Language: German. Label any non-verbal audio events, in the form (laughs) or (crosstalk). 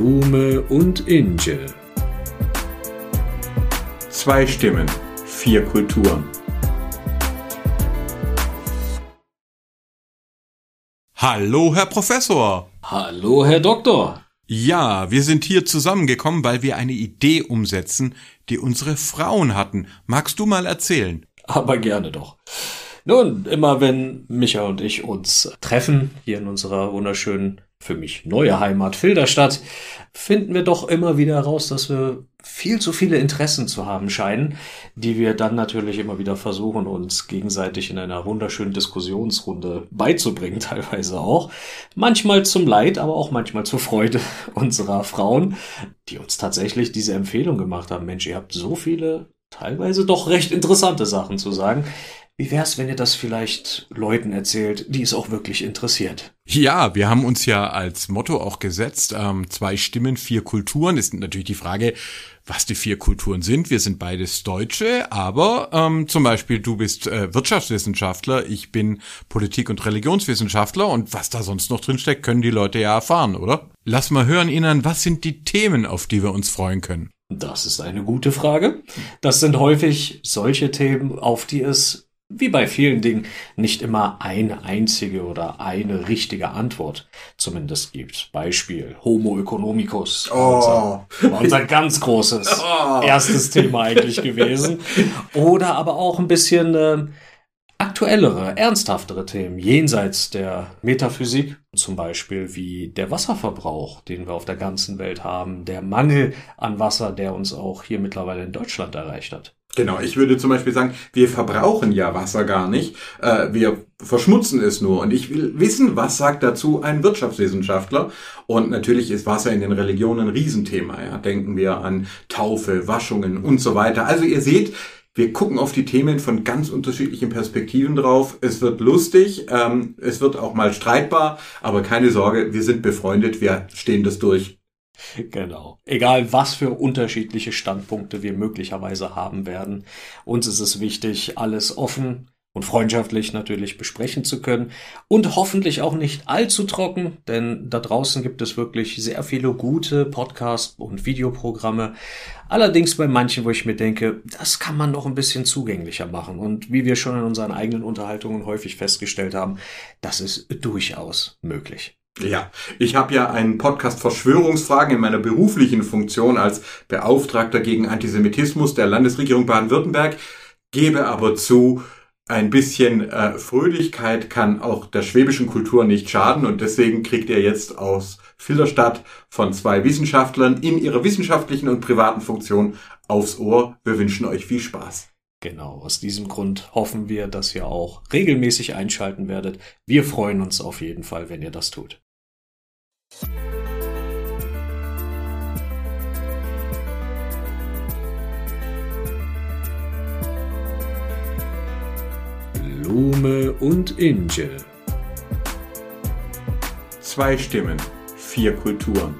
Blume und Inge. Zwei Stimmen, vier Kulturen. Hallo, Herr Professor. Hallo, Herr Doktor. Ja, wir sind hier zusammengekommen, weil wir eine Idee umsetzen, die unsere Frauen hatten. Magst du mal erzählen? Aber gerne doch. Nun, immer wenn Micha und ich uns treffen, hier in unserer wunderschönen, für mich neue Heimat Filderstadt, finden wir doch immer wieder heraus, dass wir viel zu viele Interessen zu haben scheinen, die wir dann natürlich immer wieder versuchen, uns gegenseitig in einer wunderschönen Diskussionsrunde beizubringen, (laughs) teilweise auch. Manchmal zum Leid, aber auch manchmal zur Freude (laughs) unserer Frauen, die uns tatsächlich diese Empfehlung gemacht haben. Mensch, ihr habt so viele teilweise doch recht interessante Sachen zu sagen. Wie wär's, wenn ihr das vielleicht Leuten erzählt, die es auch wirklich interessiert? Ja, wir haben uns ja als Motto auch gesetzt, ähm, zwei Stimmen, vier Kulturen. Ist natürlich die Frage, was die vier Kulturen sind. Wir sind beides Deutsche, aber ähm, zum Beispiel du bist äh, Wirtschaftswissenschaftler, ich bin Politik- und Religionswissenschaftler und was da sonst noch drinsteckt, können die Leute ja erfahren, oder? Lass mal hören, Ihnen, was sind die Themen, auf die wir uns freuen können? Das ist eine gute Frage. Das sind häufig solche Themen, auf die es wie bei vielen Dingen nicht immer eine einzige oder eine richtige Antwort zumindest gibt. Beispiel Homo economicus. Oh. Unser, war unser ganz großes (laughs) Oh. erstes Thema eigentlich gewesen. Oder aber auch ein bisschen äh, aktuellere, ernsthaftere Themen jenseits der Metaphysik. Zum Beispiel wie der Wasserverbrauch, den wir auf der ganzen Welt haben, der Mangel an Wasser, der uns auch hier mittlerweile in Deutschland erreicht hat. Genau, ich würde zum Beispiel sagen, wir verbrauchen ja Wasser gar nicht, äh, wir verschmutzen es nur. Und ich will wissen, was sagt dazu ein Wirtschaftswissenschaftler? Und natürlich ist Wasser in den Religionen ein Riesenthema. Ja? Denken wir an Taufe, Waschungen und so weiter. Also ihr seht, wir gucken auf die Themen von ganz unterschiedlichen Perspektiven drauf. Es wird lustig, ähm, es wird auch mal streitbar, aber keine Sorge, wir sind befreundet, wir stehen das durch. (laughs) Genau. Egal, was für unterschiedliche Standpunkte wir möglicherweise haben werden. Uns ist es wichtig, alles offen und freundschaftlich natürlich besprechen zu können und hoffentlich auch nicht allzu trocken, denn da draußen gibt es wirklich sehr viele gute Podcast- und Videoprogramme. Allerdings bei manchen, wo ich mir denke, das kann man noch ein bisschen zugänglicher machen. Und wie wir schon in unseren eigenen Unterhaltungen häufig festgestellt haben, das ist durchaus möglich. Ja, ich habe ja einen Podcast Verschwörungsfragen in meiner beruflichen Funktion als Beauftragter gegen Antisemitismus der Landesregierung Baden-Württemberg, gebe aber zu, ein bisschen äh, Fröhlichkeit kann auch der schwäbischen Kultur nicht schaden und deswegen kriegt ihr jetzt aus Filderstadt von zwei Wissenschaftlern in ihrer wissenschaftlichen und privaten Funktion aufs Ohr. Wir wünschen euch viel Spaß. Genau, aus diesem Grund hoffen wir, dass ihr auch regelmäßig einschalten werdet. Wir freuen uns auf jeden Fall, wenn ihr das tut. Blume und Inge. Zwei Stimmen, vier Kulturen.